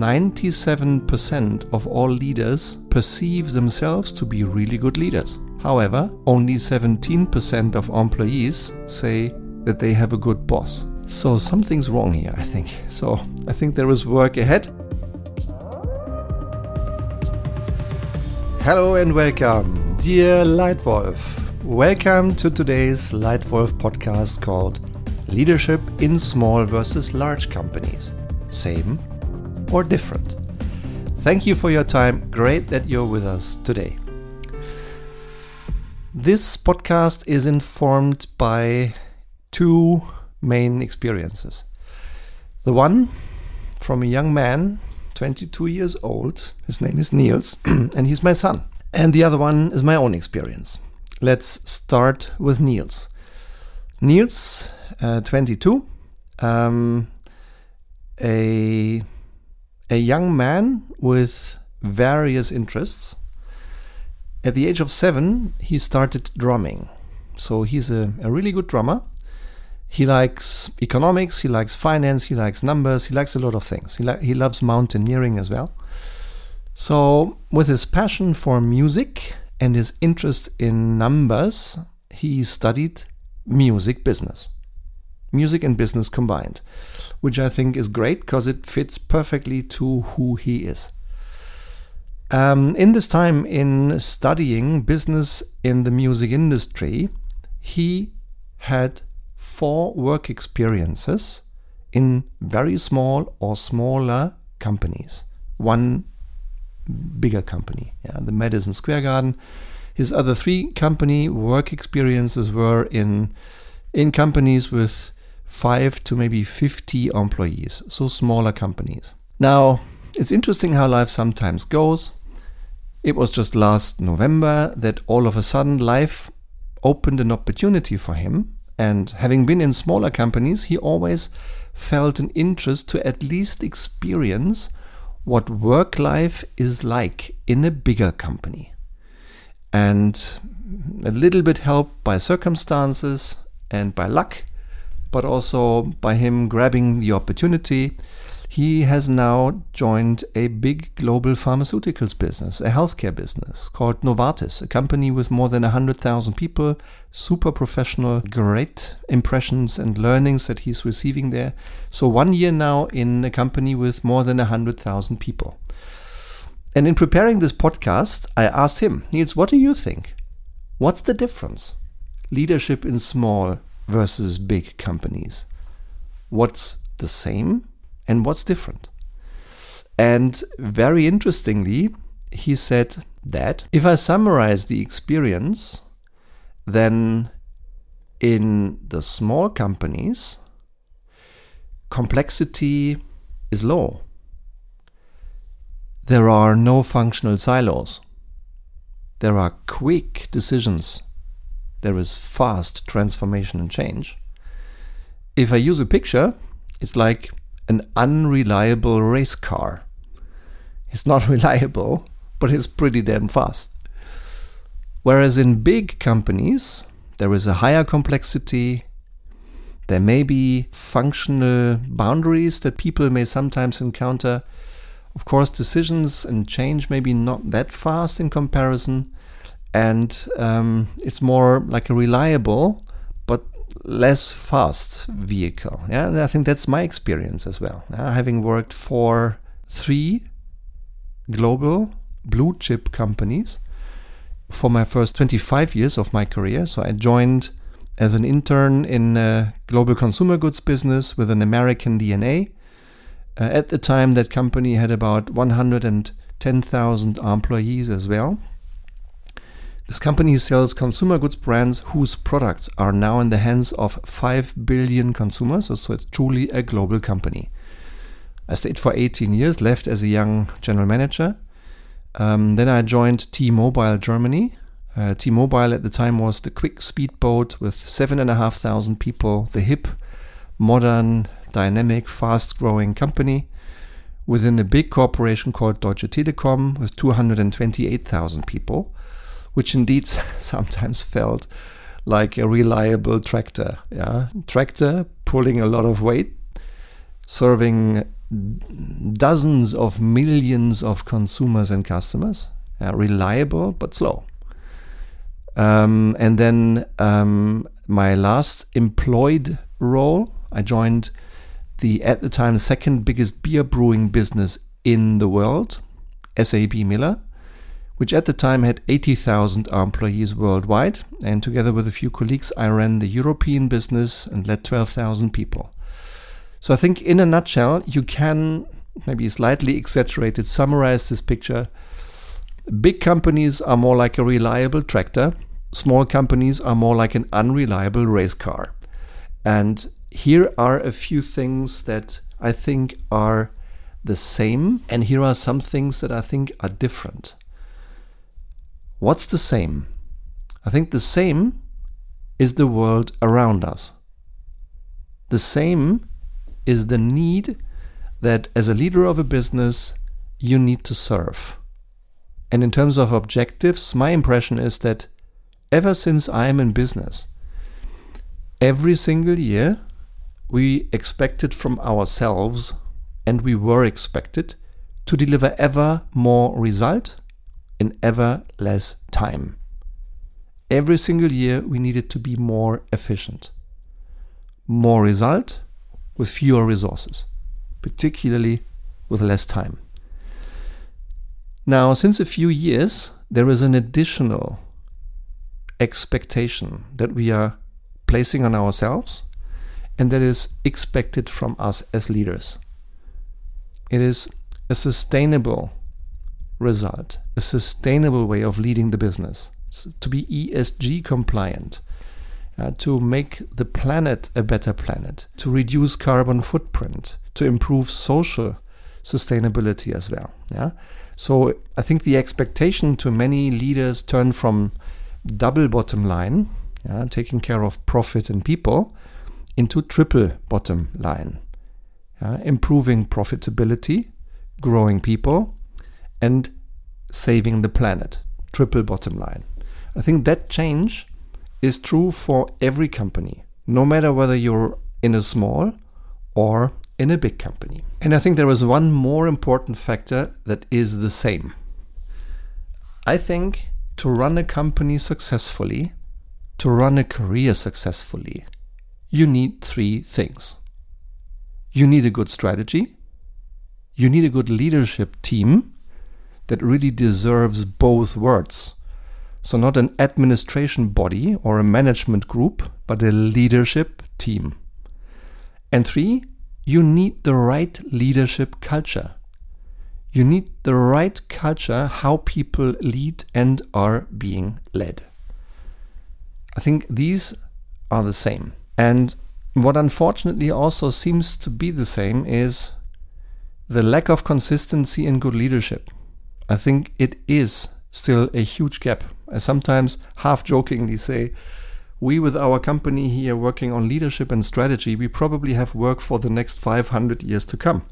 97% of all leaders perceive themselves to be really good leaders. However, only 17% of employees say that they have a good boss. So something's wrong here, I think. So I think there is work ahead. Hello and welcome, dear Leitwolf. Welcome to today's Leitwolf podcast called Leadership in Small versus Large Companies. Same or different? Thank you for your time. Great that you're with us today. This podcast is informed by two main experiences. The one from a young man, 22 years old, his name is Niels, and he's my son. And the other one is my own experience. Let's start with Niels. Niels, uh, 22, um, a, a young man with various interests at the age of seven, he started drumming. So he's a, a really good drummer. He likes economics, he likes finance, he likes numbers, he likes a lot of things. He, he loves mountaineering as well. So, with his passion for music and his interest in numbers, he studied music business. Music and business combined, which I think is great because it fits perfectly to who he is. Um, in this time in studying business in the music industry, he had four work experiences in very small or smaller companies. One bigger company, yeah, the Madison Square Garden. His other three company work experiences were in in companies with five to maybe 50 employees, so smaller companies. Now, it's interesting how life sometimes goes. It was just last November that all of a sudden life opened an opportunity for him. And having been in smaller companies, he always felt an interest to at least experience what work life is like in a bigger company. And a little bit helped by circumstances and by luck, but also by him grabbing the opportunity he has now joined a big global pharmaceuticals business, a healthcare business called Novartis, a company with more than 100,000 people, super professional, great impressions and learnings that he's receiving there. So, one year now in a company with more than 100,000 people. And in preparing this podcast, I asked him, Niels, what do you think? What's the difference? Leadership in small versus big companies. What's the same and what's different. And very interestingly, he said that if I summarize the experience, then in the small companies, complexity is low. There are no functional silos. There are quick decisions. There is fast transformation and change. If I use a picture, it's like an unreliable race car. It's not reliable, but it's pretty damn fast. Whereas in big companies, there is a higher complexity. There may be functional boundaries that people may sometimes encounter. Of course, decisions and change may be not that fast in comparison, and um, it's more like a reliable but less fast vehicle. Yeah, and I think that's my experience as well. Having worked for three global blue chip companies for my first 25 years of my career. So I joined as an intern in a global consumer goods business with an American DNA. Uh, at the time, that company had about 110,000 employees as well. This company sells consumer goods brands whose products are now in the hands of 5 billion consumers, so it's truly a global company. I stayed for 18 years, left as a young general manager. Um, then I joined T Mobile Germany. Uh, T Mobile at the time was the quick speedboat with 7,500 people, the hip, modern, dynamic, fast growing company within a big corporation called Deutsche Telekom with 228,000 people which indeed sometimes felt like a reliable tractor. Yeah, tractor pulling a lot of weight, serving dozens of millions of consumers and customers, reliable but slow. Um, and then um, my last employed role, I joined the at the time second biggest beer brewing business in the world, SAB Miller, which at the time had 80,000 employees worldwide. And together with a few colleagues, I ran the European business and led 12,000 people. So I think, in a nutshell, you can maybe slightly exaggerated summarize this picture. Big companies are more like a reliable tractor, small companies are more like an unreliable race car. And here are a few things that I think are the same, and here are some things that I think are different. What's the same? I think the same is the world around us. The same is the need that as a leader of a business, you need to serve. And in terms of objectives, my impression is that ever since I am in business, every single year we expected from ourselves, and we were expected, to deliver ever more result in ever less time. Every single year, we needed to be more efficient. More result with fewer resources, particularly with less time. Now, since a few years, there is an additional expectation that we are placing on ourselves and that is expected from us as leaders. It is a sustainable result, a sustainable way of leading the business, to be ESG compliant, uh, to make the planet a better planet, to reduce carbon footprint, to improve social sustainability as well. Yeah. So I think the expectation to many leaders turn from double bottom line, yeah, taking care of profit and people, into triple bottom line, yeah, improving profitability, growing people, and saving the planet. Triple bottom line. I think that change is true for every company, no matter whether you're in a small or in a big company. And I think there is one more important factor that is the same. I think to run a company successfully, to run a career successfully, you need three things. You need a good strategy, you need a good leadership team that really deserves both words. So, not an administration body or a management group, but a leadership team. And three, you need the right leadership culture. You need the right culture, how people lead and are being led. I think these are the same. And what unfortunately also seems to be the same is the lack of consistency in good leadership. I think it is still a huge gap. I sometimes half jokingly say, we with our company here working on leadership and strategy, we probably have work for the next 500 years to come.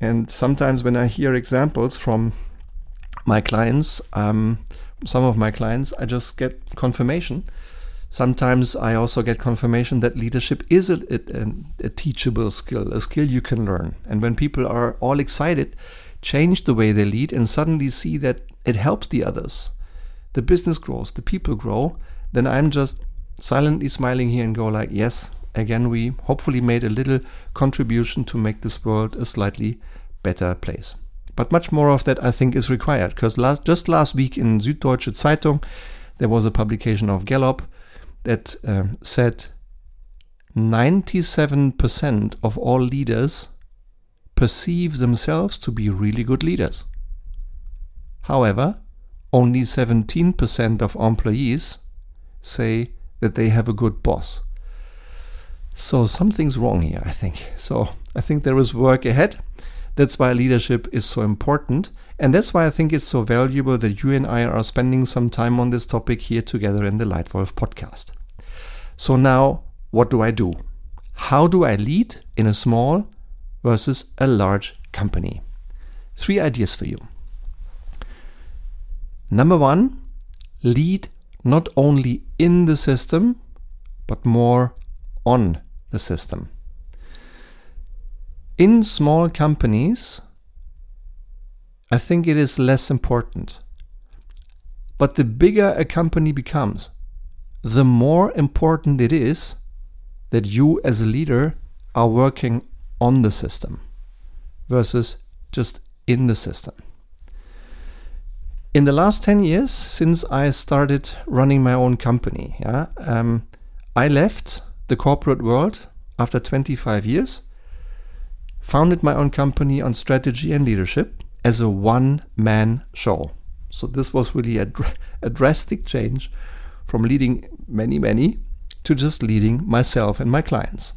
And sometimes when I hear examples from my clients, um, some of my clients, I just get confirmation sometimes I also get confirmation that leadership is a, a, a, teachable skill, a skill you can learn. And when people are all excited, change the way they lead, and suddenly see that it helps the others, the business grows, the people grow, then I'm just silently smiling here and go like, yes, again, we hopefully made a little contribution to make this world a slightly better place. But much more of that, I think, is required because last, just last week in Süddeutsche Zeitung, there was a publication of Gallup that uh, said 97% of all leaders perceive themselves to be really good leaders. However, only 17% of employees say that they have a good boss. So something's wrong here, I think. So I think there is work ahead. That's why leadership is so important. And that's why I think it's so valuable that you and I are spending some time on this topic here together in the Leitwolf podcast. So now, what do I do? How do I lead in a small versus a large company? Three ideas for you. Number one, lead not only in the system, but more on the system. In small companies, I think it is less important. But the bigger a company becomes, the more important it is that you as a leader are working on the system versus just in the system. In the last 10 years, since I started running my own company, yeah, um, I left the corporate world after 25 years, founded my own company on strategy and leadership as a one man show. So, this was really a, dr- a drastic change from leading many, many to just leading myself and my clients.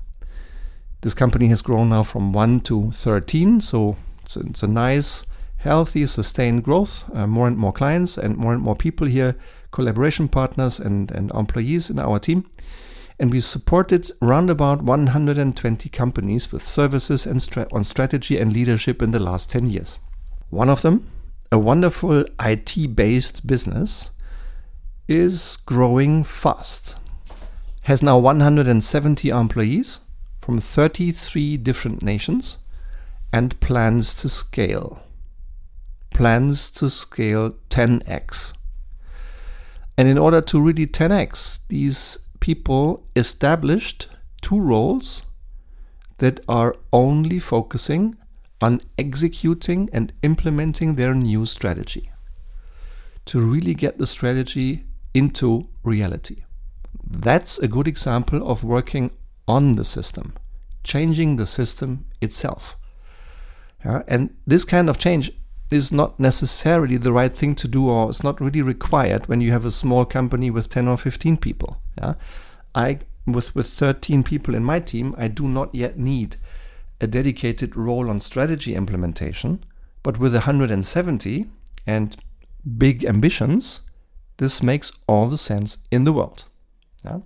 This company has grown now from 1 to 13, so it's a, it's a nice, healthy, sustained growth. Uh, more and more clients and more and more people here, collaboration partners and, and employees in our team. And we supported around about 120 companies with services and stra- on strategy and leadership in the last 10 years. One of them, a wonderful IT based business, is growing fast. Has now 170 employees from 33 different nations and plans to scale. Plans to scale 10x. And in order to really 10x, these people established two roles that are only focusing on executing and implementing their new strategy to really get the strategy into reality. That's a good example of working on the system, changing the system itself. And this kind of change is not necessarily the right thing to do or it's not really required when you have a small company with 10 or 15 people. Yeah? I with with 13 people in my team, I do not yet need a dedicated role on strategy implementation, but with 170 and big ambitions, this makes all the sense in the world. Yeah?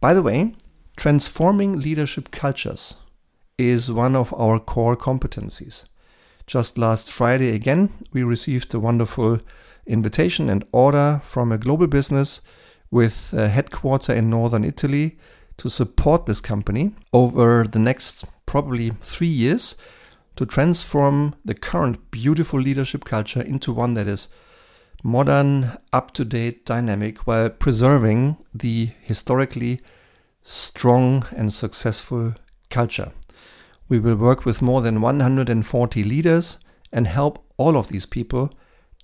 By the way, transforming leadership cultures is one of our core competencies. Just last Friday, again, we received a wonderful invitation and order from a global business with a headquarter in northern Italy to support this company over the next probably three years to transform the current beautiful leadership culture into one that is modern, up to date, dynamic, while preserving the historically strong and successful culture. We will work with more than 140 leaders and help all of these people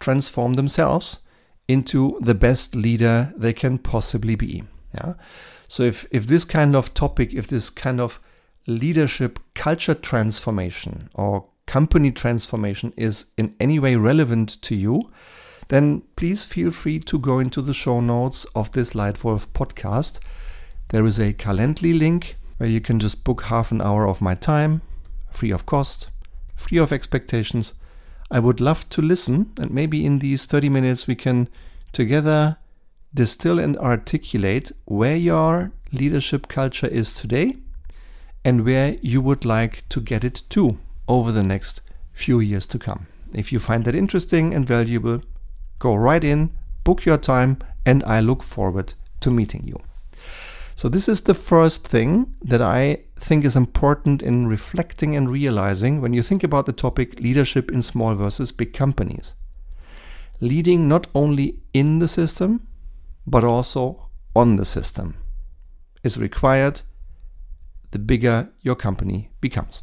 transform themselves into the best leader they can possibly be. Yeah? So if, if this kind of topic, if this kind of leadership culture transformation or company transformation is in any way relevant to you, then please feel free to go into the show notes of this Leitwolf podcast. There is a Calendly link where you can just book half an hour of my time, free of cost, free of expectations. I would love to listen, and maybe in these 30 minutes we can together distill and articulate where your leadership culture is today and where you would like to get it to over the next few years to come. If you find that interesting and valuable, Go right in, book your time, and I look forward to meeting you. So, this is the first thing that I think is important in reflecting and realizing when you think about the topic leadership in small versus big companies. Leading not only in the system, but also on the system is required the bigger your company becomes.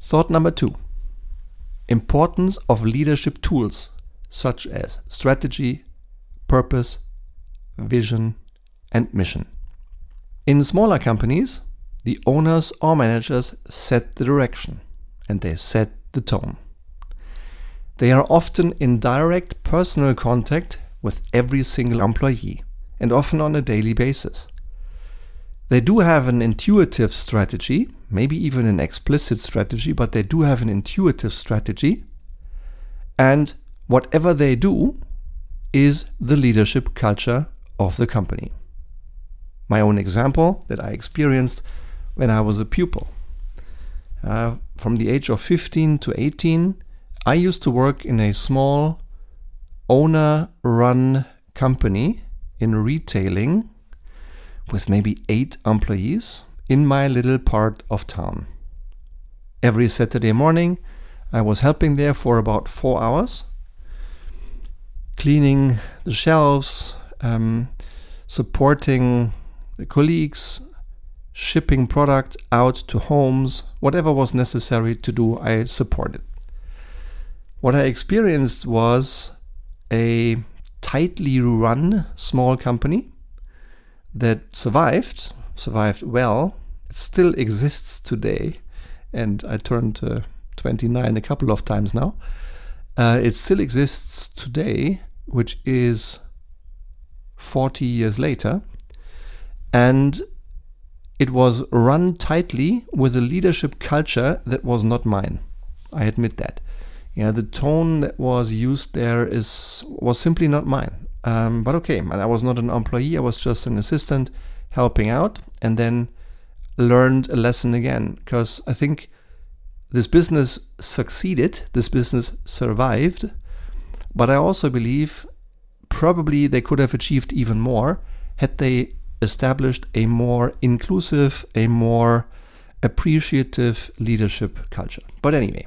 Thought number two importance of leadership tools such as strategy, purpose, vision, and mission. In smaller companies, the owners or managers set the direction and they set the tone. They are often in direct personal contact with every single employee and often on a daily basis. They do have an intuitive strategy maybe even an explicit strategy, but they do have an intuitive strategy. And whatever they do is the leadership culture of the company. My own example that I experienced when I was a pupil. Uh, from the age of 15 to 18, I used to work in a small owner run company in retailing with maybe eight employees in my little part of town. Every Saturday morning, I was helping there for about four hours, cleaning the shelves, um, supporting the colleagues, shipping product out to homes, whatever was necessary to do, I supported. What I experienced was a tightly run small company that survived, survived well. It still exists today, and I turned uh, 29 a couple of times now. Uh, it still exists today, which is 40 years later. And it was run tightly with a leadership culture that was not mine. I admit that. Yeah, the tone that was used there is was simply not mine. Um, but okay, I was not an employee. I was just an assistant helping out, and then learned a lesson again because I think this business succeeded. This business survived, but I also believe probably they could have achieved even more had they established a more inclusive, a more appreciative leadership culture. But anyway,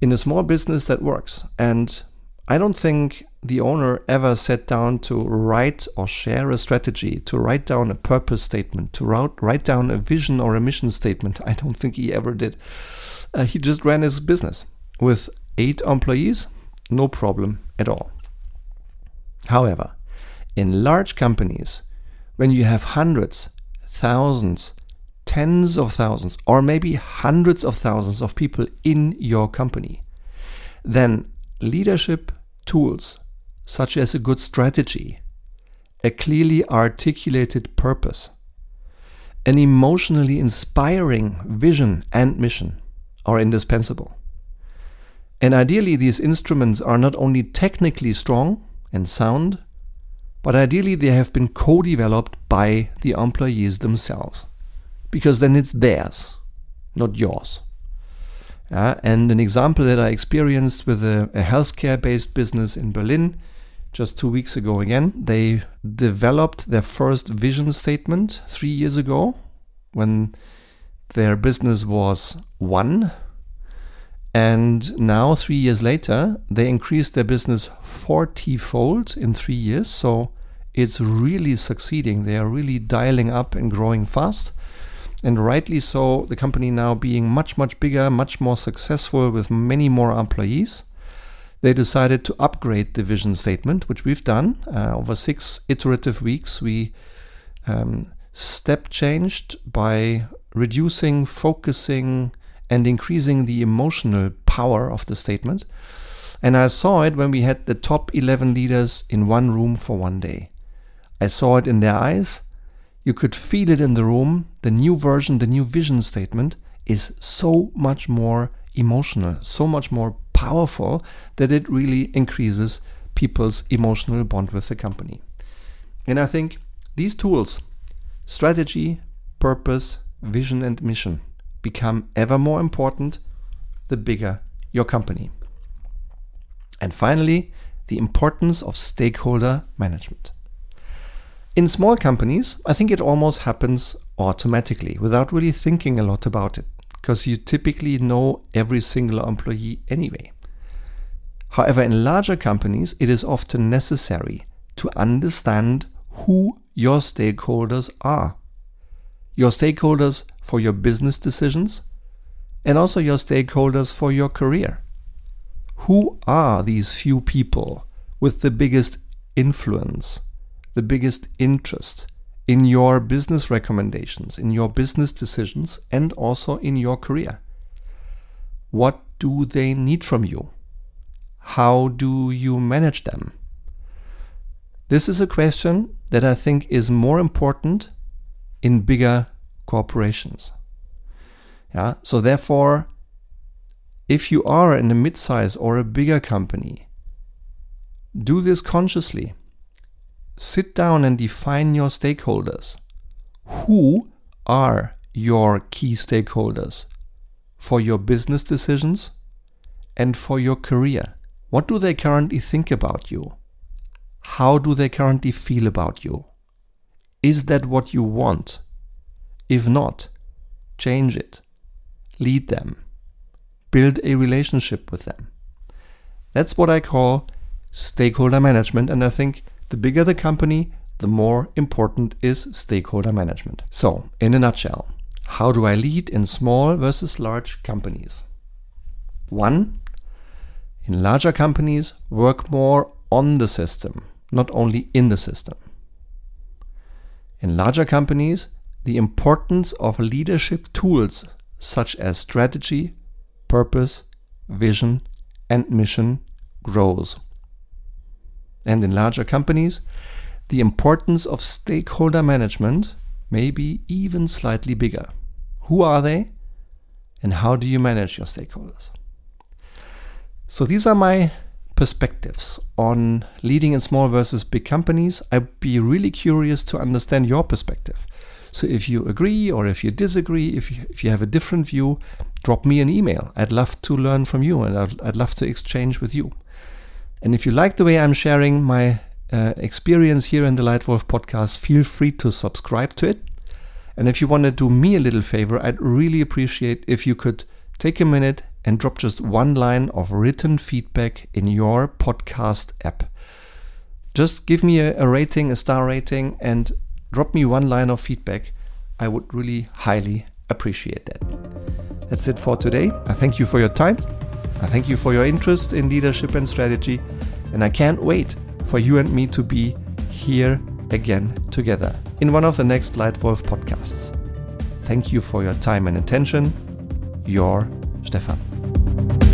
in a small business that works. And I don't think the owner ever sat down to write or share a strategy, to write down a purpose statement, to write down a vision or a mission statement. I don't think he ever did. Uh, he just ran his business with eight employees, no problem at all. However, in large companies, when you have hundreds, thousands, tens of thousands, or maybe hundreds of thousands of people in your company, then leadership tools such as a good strategy, a clearly articulated purpose, an emotionally inspiring vision and mission are indispensable. And ideally, these instruments are not only technically strong and sound, but ideally they have been co developed by the employees themselves. Because then it's theirs, not yours. Uh, and an example that I experienced with a, a healthcare based business in Berlin just two weeks ago again, they developed their first vision statement three years ago when their business was one and now, three years later, they increased their business 40 fold in three years. So it's really succeeding. They are really dialing up and growing fast. And rightly so, the company now being much, much bigger, much more successful with many more employees. They decided to upgrade the vision statement, which we've done uh, over six iterative weeks. We um, step changed by reducing, focusing, and increasing the emotional power of the statement. And I saw it when we had the top 11 leaders in one room for one day. I saw it in their eyes. You could feel it in the room. The new version, the new vision statement is so much more emotional, so much more powerful that it really increases people's emotional bond with the company. And I think these tools strategy, purpose, vision, and mission become ever more important the bigger your company. And finally, the importance of stakeholder management. In small companies, I think it almost happens automatically without really thinking a lot about it, because you typically know every single employee anyway. However, in larger companies, it is often necessary to understand who your stakeholders are. Your stakeholders for your business decisions and also your stakeholders for your career. Who are these few people with the biggest influence, the biggest interest in your business recommendations, in your business decisions, and also in your career? What do they need from you? How do you manage them? This is a question that I think is more important in bigger corporations. Yeah, so therefore, if you are in a mid-size or a bigger company, do this consciously. Sit down and define your stakeholders. Who are your key stakeholders for your business decisions and for your career? What do they currently think about you? How do they currently feel about you? Is that what you want? If not, change it. Lead them. Build a relationship with them. That's what I call stakeholder management. And I think the bigger the company, the more important is stakeholder management. So, in a nutshell, how do I lead in small versus large companies? One, in larger companies, work more on the system, not only in the system. In larger companies, the importance of leadership tools such as strategy, purpose, vision, and mission grows. And in larger companies, the importance of stakeholder management may be even slightly bigger. Who are they? And how do you manage your stakeholders? So these are my perspectives on leading in small versus big companies. I'd be really curious to understand your perspective. So if you agree or if you disagree, if you, if you have a different view, drop me an email. I'd love to learn from you and I'd, I'd love to exchange with you. And if you like the way I'm sharing my uh, experience here in the Leitwolf podcast, feel free to subscribe to it. And if you want to do me a little favor, I'd really appreciate if you could take a minute and drop just one line of written feedback in your podcast app. Just give me a, a rating, a star rating, and drop me one line of feedback. I would really highly appreciate that. That's it for today. I thank you for your time. I thank you for your interest in leadership and strategy, and I can't wait for you and me to be here again together in one of the next Leitwolf podcasts. Thank you for your time and attention. Your Stefan.